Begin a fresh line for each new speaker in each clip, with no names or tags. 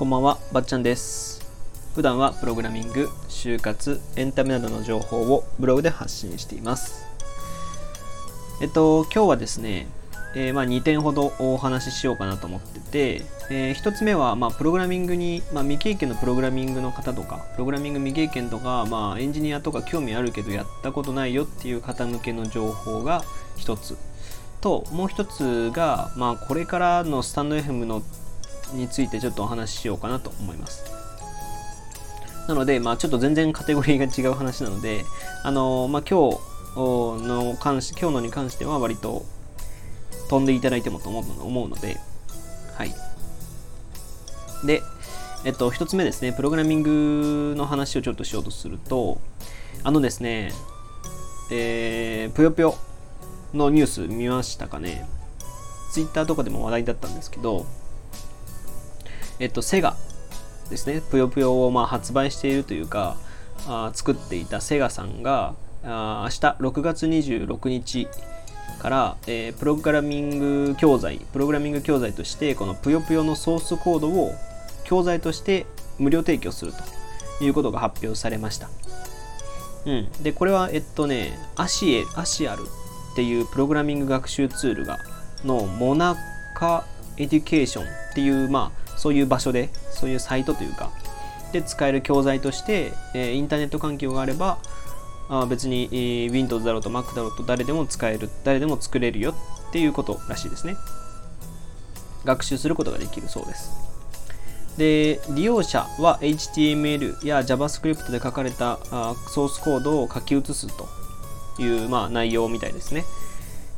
こんばんは、ばっちゃんです。普段はプログラミング、就活、エンタメなどの情報をブログで発信しています。えっと、今日はですね、えーまあ、2点ほどお話ししようかなと思ってて、え1つ目は、まあ、プログラミングに、まあ、未経験のプログラミングの方とか、プログラミング未経験とか、まあ、エンジニアとか興味あるけどやったことないよっていう方向けの情報が1つ。と、もう1つが、まあ、これからのスタンド FM のについてちょっとお話ししようかなと思います。なので、まあ、ちょっと全然カテゴリーが違う話なので、あのまあ、今日の関し今日のに関しては割と飛んでいただいてもと思うの思うので、はい。で、えっと、一つ目ですね、プログラミングの話をちょっとしようとすると、あのですね、えー、ぷよぷよのニュース見ましたかね？ツイッターとかでも話題だったんですけど、えっと、セガですね、ぷよぷよをまあ発売しているというか、あ作っていたセガさんが、あ明日6月26日から、えープログラミング教材、プログラミング教材として、このぷよぷよのソースコードを教材として無料提供するということが発表されました。うん。で、これは、えっとね、アシエ、アシアルっていうプログラミング学習ツールが、のモナカエデュケーションっていう、まあ、そういう場所で、そういうサイトというか、で使える教材として、えーインターネット環境があれば、あ別に、えー Windows だろうと Mac だろうと誰でも使える、誰でも作れるよっていうことらしいですね。学習することができるそうです。で、利用者は HTML や JavaScript で書かれたあーソースコードを書き写すという、まあ、内容みたいですね。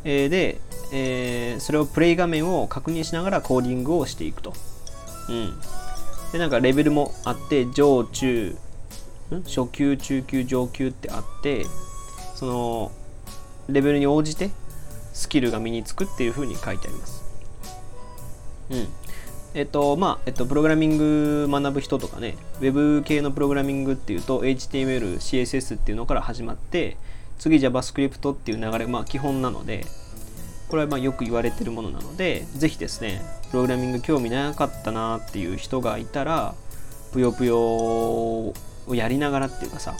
えーで、えーそれをプレイ画面を確認しながらコーディングをしていくと。うん。で、なんかレベルもあって、上中、ん？初級、中級、上級ってあって、その、レベルに応じてスキルが身につくっていう風に書いてあります。うん。えっと、まあ、えっと、プログラミング学ぶ人とかね、ウェブ系のプログラミングっていうと、HTML、CSS っていうのから始まって、次 JavaScript っていう流れ、まあ、基本なので、これはまあよく言われてるものなので、ぜひですね、プログラミング興味なかったなっていう人がいたら、ぷよぷよをやりながらっていうかさ、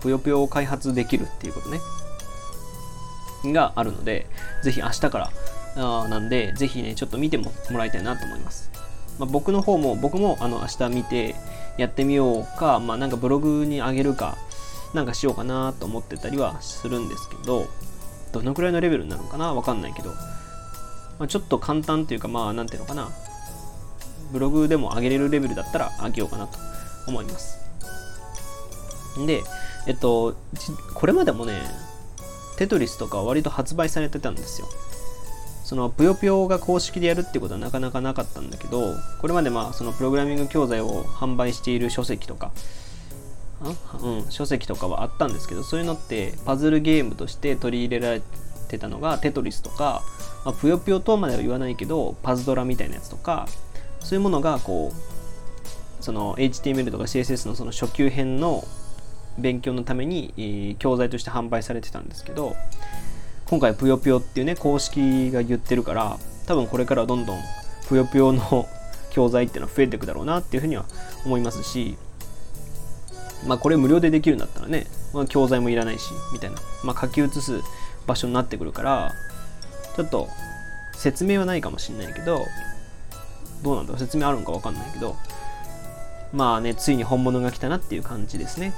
ぷよぷよを開発できるっていうことね、があるので、ぜひ明日からあなんで、ぜひね、ちょっと見てももらいたいなと思います。まあ、僕の方も、僕もあの明日見てやってみようか、まあなんかブログにあげるか、なんかしようかなと思ってたりはするんですけど、どのくらいのレベルになるのかな？わかんないけど、まあ、ちょっと簡単というか、まあなんていうのかな、ブログでも上げれるレベルだったら上げようかなと思います。で、えっと、これまでもね、テトリスとか割と発売されてたんですよ。そのぷよぷよが公式でやるってことはなかなかなかったんだけど、これまでまあそのプログラミング教材を販売している書籍とか、うん、書籍とかはあったんですけど、そういうのってパズルゲームとして取り入れられてたのがテトリスとか、まあ、ぷよぷよとまでは言わないけど、パズドラみたいなやつとか、そういうものがこう、その HTML とか CSS のその初級編の勉強のために、えー教材として販売されてたんですけど、今回ぷよぷよっていうね公式が言ってるから多分これからどんどんぷよぷよの教材っていうのは増えていくだろうなっていうふうには思いますしまあこれ無料でできるんだったらね、まあ、教材もいらないしみたいな、まあ、書き写す場所になってくるからちょっと説明はないかもしれないけどどうなんだろう説明あるのかわかんないけどまあねついに本物が来たなっていう感じですね。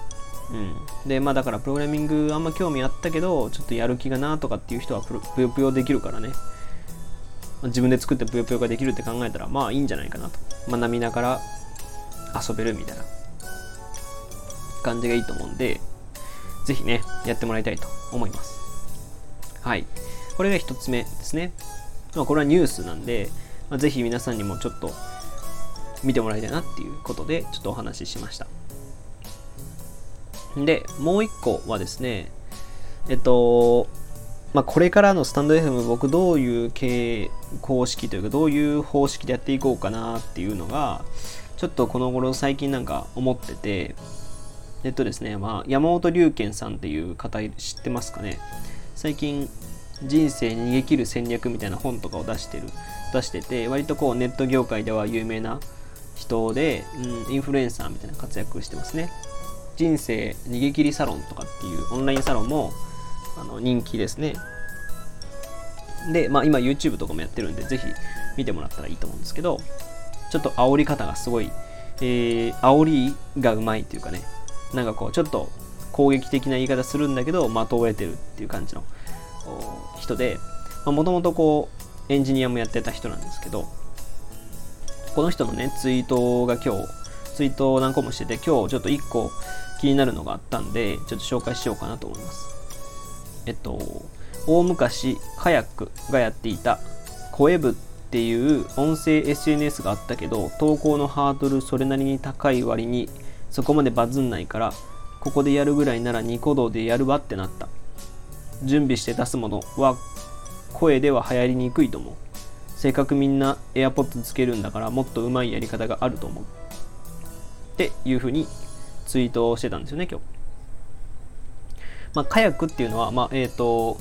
うん、でまあだからプログラミングあんま興味あったけどちょっとやる気がなとかっていう人はぷよぷよできるからね。自分で作ってぷよぷよができるって考えたらまあいいんじゃないかなと。学びながら遊べるみたいな。感じがいいと思うんでぜひねやってもらいたいと思います。はい。これが一つ目ですね、まあ、これはニュースなんで、まあ、ぜひ皆さんにもちょっと見てもらいたいなっていうことでちょっとお話ししました。で、もう一個はですね、えっと、まあ、これからのスタンド FM 僕どういう形公式というかどういう方式でやっていこうかなっていうのがちょっとこの頃最近なんか思っててえっとですね、まあ、山本龍賢さんっていう方知ってますかね？最近人生逃げ切る戦略みたいな本とかを出してる出してて割とこうネット業界では有名な人で、うん、インフルエンサーみたいな活躍してますね。人生逃げ切りサロンとかっていうオンラインサロンもあの人気ですね。で、まあ、今 YouTube とかもやってるんでぜひ見てもらったらいいと思うんですけどちょっと煽り方がすごい、えー、煽りがうまいというかねなんかこうちょっと攻撃的な言い方するんだけど的を得てるっていう感じの人でもともとこうエンジニアもやってた人なんですけどこの人のねツイートが今日ツイートを何個もしてて今日ちょっと1個気になるのがあったんでちょっと紹介しようかなと思います。えっと大昔カヤックがやっていたコエブっていう音声 SNS があったけど投稿のハードルそれなりに高い割にそこまでバズんないからここでやるぐらいならニコ動でやるわってなった。準備して出すものは声では流行りにくいと思う。せっかくみんな AirPods つけるんだからもっと上手いやり方があると思う。っていうふうにツイートをしてたんですよね、今日。まあ、カヤックっていうのは、まあ、えっ、ー、と、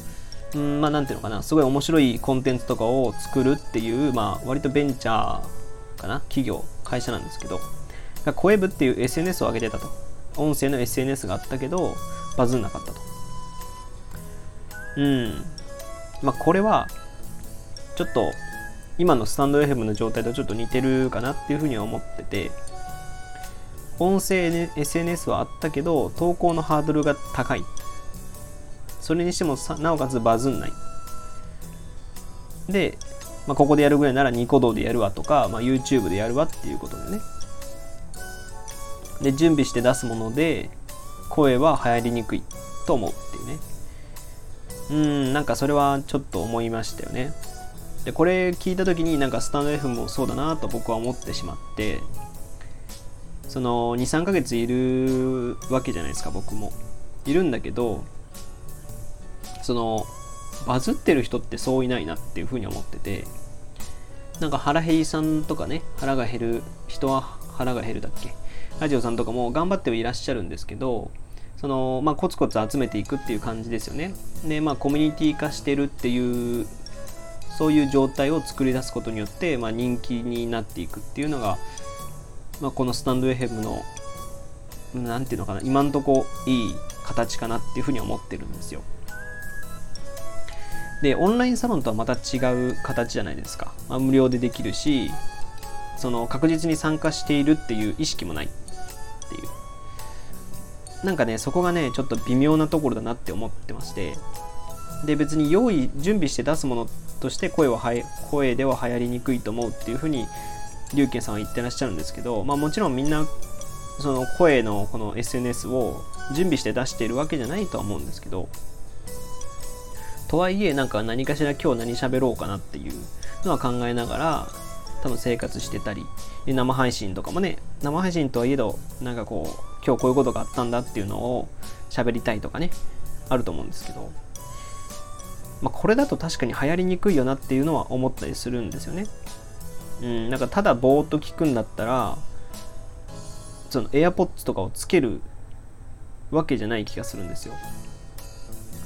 んまあ、なんていうのかな、すごい面白いコンテンツとかを作るっていう、まあ、割とベンチャーかな、企業、会社なんですけど、コエブっていう SNS を上げてたと。音声の SNS があったけど、バズんなかったと。うん。まあ、これは、ちょっと、今のスタンド FM の状態とちょっと似てるかなっていうふうには思ってて、音声、ね、SNS はあったけど、投稿のハードルが高い。それにしてもなおかつバズんない。で、まあ、ここでやるぐらいならニコ動でやるわとか、まあ、YouTube でやるわっていうことでね。で準備して出すもので声は流行りにくいと思うっていうね。うんなんかそれはちょっと思いましたよね。でこれ聞いた時になんかスタンド F もそうだなと僕は思ってしまってその23ヶ月いるわけじゃないですか僕も。いるんだけどそのバズってる人ってそういないなっていうふうに思っててなんか腹減りさんとかね腹が減る人は腹が減るだっけラジオさんとかも頑張ってはいらっしゃるんですけどその、まあ、コツコツ集めていくっていう感じですよね。で、まあ、コミュニティ化してるっていうそういう状態を作り出すことによって、まあ、人気になっていくっていうのが、まあ、このスタンド FM の何ていうのかな今んとこいい形かなっていうふうに思ってるんですよ。でオンラインサロンとはまた違う形じゃないですか、まあ、無料でできるしその確実に参加しているっていう意識もないなんかねそこがねちょっと微妙なところだなって思ってまして。で別に用意準備して出すものとして声は声では流行りにくいと思うっていうふうに龍賢さんは言ってらっしゃるんですけど、まあ、もちろんみんなその声のこの SNS を準備して出しているわけじゃないとは思うんですけど。とはいえなんか何かしら今日何喋ろうかなっていうのは考えながら多分生活してたり生配信とかもね生配信とはいえどなんかこう今日こういうことがあったんだっていうのを喋りたいとかねあると思うんですけど、まあ、これだと確かに流行りにくいよなっていうのは思ったりするんですよね。うんなんかただぼーっと聞くんだったらその AirPods とかをつけるわけじゃない気がするんですよ。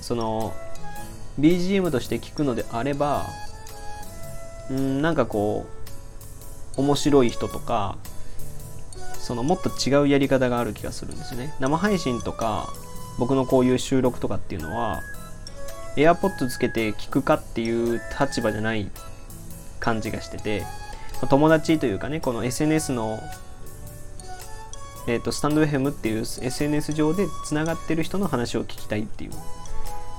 その BGM として聞くのであればうんなんかこう面白い人とかそのもっと違うやり方がある気がするんですよね。生配信とか僕のこういう収録とかっていうのは AirPods つけて聞くかっていう立場じゃない感じがしてて友達というかねこの SNS のえーと、スタンド FM っていう SNS 上でつながってる人の話を聞きたいっていう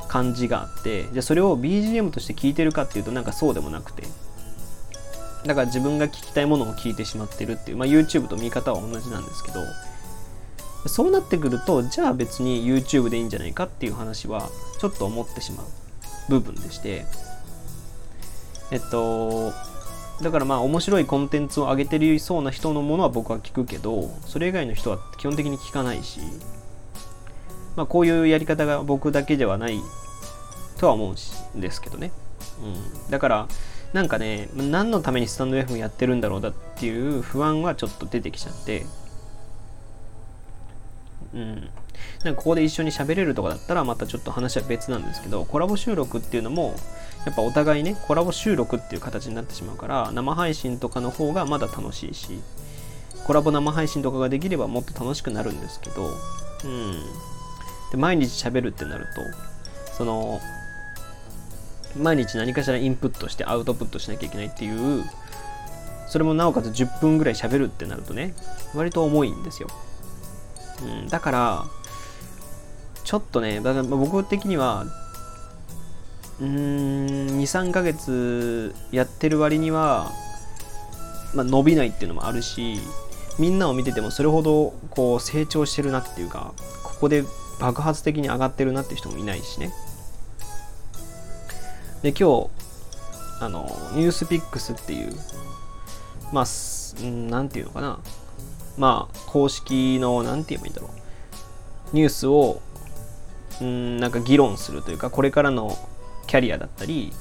感じがあってじゃあそれを BGM として聞いてるかっていうとなんかそうでもなくて。だから自分が聞きたいものを聞いてしまってるっていう、まあ、YouTube と見方は同じなんですけどそうなってくるとじゃあ別に YouTube でいいんじゃないかっていう話はちょっと思ってしまう部分でしてえっとだからまあ面白いコンテンツを上げてるそうな人のものは僕は聞くけどそれ以外の人は基本的に聞かないしまあこういうやり方が僕だけではないとは思うんですけどね、うん、だからなんかね何のためにスタンド FM やってるんだろうだっていう不安はちょっと出てきちゃってうんなんかここで一緒に喋れるとかだったらまたちょっと話は別なんですけどコラボ収録っていうのもやっぱお互いねコラボ収録っていう形になってしまうから生配信とかの方がまだ楽しいしコラボ生配信とかができればもっと楽しくなるんですけど、うん。で、毎日喋るってなると、その、毎日何かしらインプットしてアウトプットしなきゃいけないっていう、それもなおかつ10分ぐらい喋るってなるとね、割と重いんですよ。うん、だから、ちょっとね、だから僕的には、うーん、2、3ヶ月やってる割には、まあ、伸びないっていうのもあるし、みんなを見ててもそれほどこう成長してるなっていうか、ここで爆発的に上がってるなって人もいないしね。で、今日、あの、ニュースピックスっていう、まあ、なんていうのかな。まあ、公式の、なんて言えばいいんだろう。ニュースを、んなんか議論するというか、これからのキャリアだったり、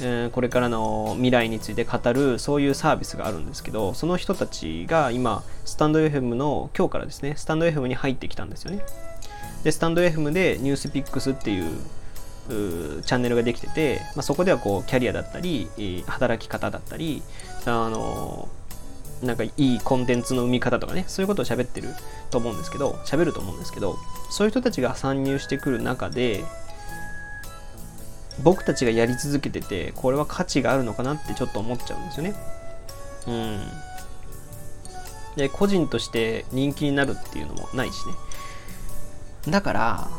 え、これからの未来について語るそういうサービスがあるんですけどその人たちが今スタンド FM の今日からですねスタンド FM に入ってきたんですよねでスタンド FM でニュースピックスっていうチャンネルができてて、まあ、そこではこうキャリアだったり働き方だったりあのなんかいいコンテンツの生み方とかねそういうことを喋ってると思うんですけど喋ると思うんですけどそういう人たちが参入してくる中で僕たちがやり続けててこれは価値があるのかなってちょっと思っちゃうんですよね。うん。で個人として人気になるっていうのもないしね。だから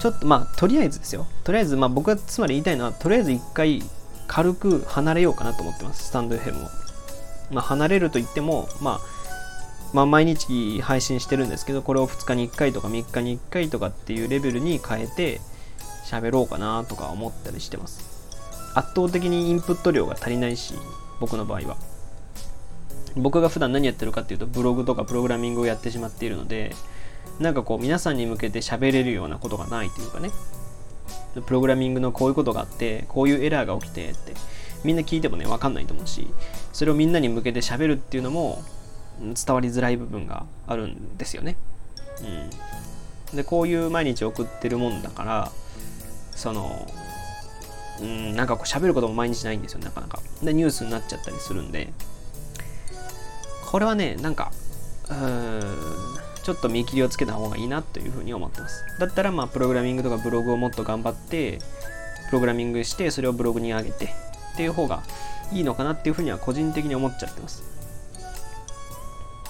ちょっとまあとりあえずですよ。とりあえずまあ僕はつまり言いたいのはとりあえず一回軽く離れようかなと思ってます。スタンド FM を。まあ離れると言ってもまあまあ、毎日配信してるんですけどこれを2日に1回とか3日に1回とかっていうレベルに変えて喋ろうかなとか思ったりしてます。圧倒的にインプット量が足りないし僕の場合は。僕が普段何やってるかっていうとブログとかプログラミングをやってしまっているのでなんかこう皆さんに向けて喋れるようなことがないというかねプログラミングのこういうことがあってこういうエラーが起きてってみんな聞いてもね分かんないと思うしそれをみんなに向けて喋るっていうのも伝わりづらい部分があるんですよね。うん、でこういう毎日送ってるもんだからそのうんなんかこう喋ることも毎日ないんですよなかなか。でニュースになっちゃったりするんでこれはねなんかうーんちょっと見切りをつけた方がいいなというふうに思ってます。だったら、まあ、プログラミングとかブログをもっと頑張って、プログラミングして、それをブログに上げてっていう方がいいのかなっていうふうには個人的に思っちゃってます。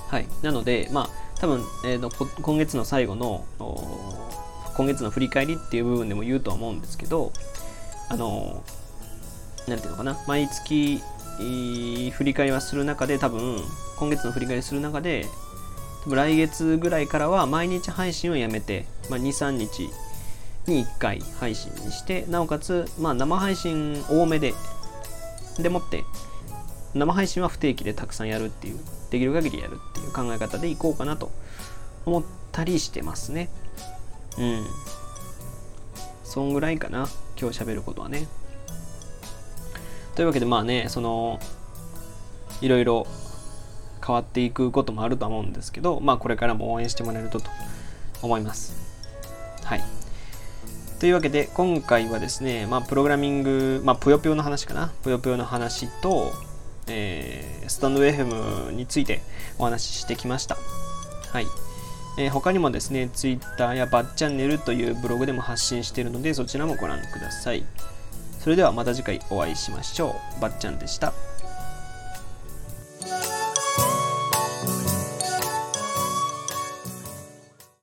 はい。なので、まあ、多分、えーと、今月の最後の、今月の振り返りっていう部分でも言うとは思うんですけど、あの、なんていうのかな、毎月、振り返りはする中で、多分、今月の振り返りする中で、来月ぐらいからは毎日配信をやめて、まあ、2、3日に1回配信にして、なおかつ、まあ、生配信多めで、でもって、生配信は不定期でたくさんやるっていう、できる限りやるっていう考え方でいこうかなと思ったりしてますね。うん。そんぐらいかな、今日喋ることはね。というわけでまあね、その、いろいろ変わっていくこともあると思うんですけど、まあ、これからも応援してもらえるとと思います。はい。というわけで、今回はですね、まあ、プログラミング、まあ、ぷよぷよの話かな。ぷよぷよの話と、えー、スタンド FM についてお話ししてきました。はい。えー、他にもですね、Twitter やバッチャンネルというブログでも発信しているので、そちらもご覧ください。それではまた次回お会いしましょう。ばっちゃんでした。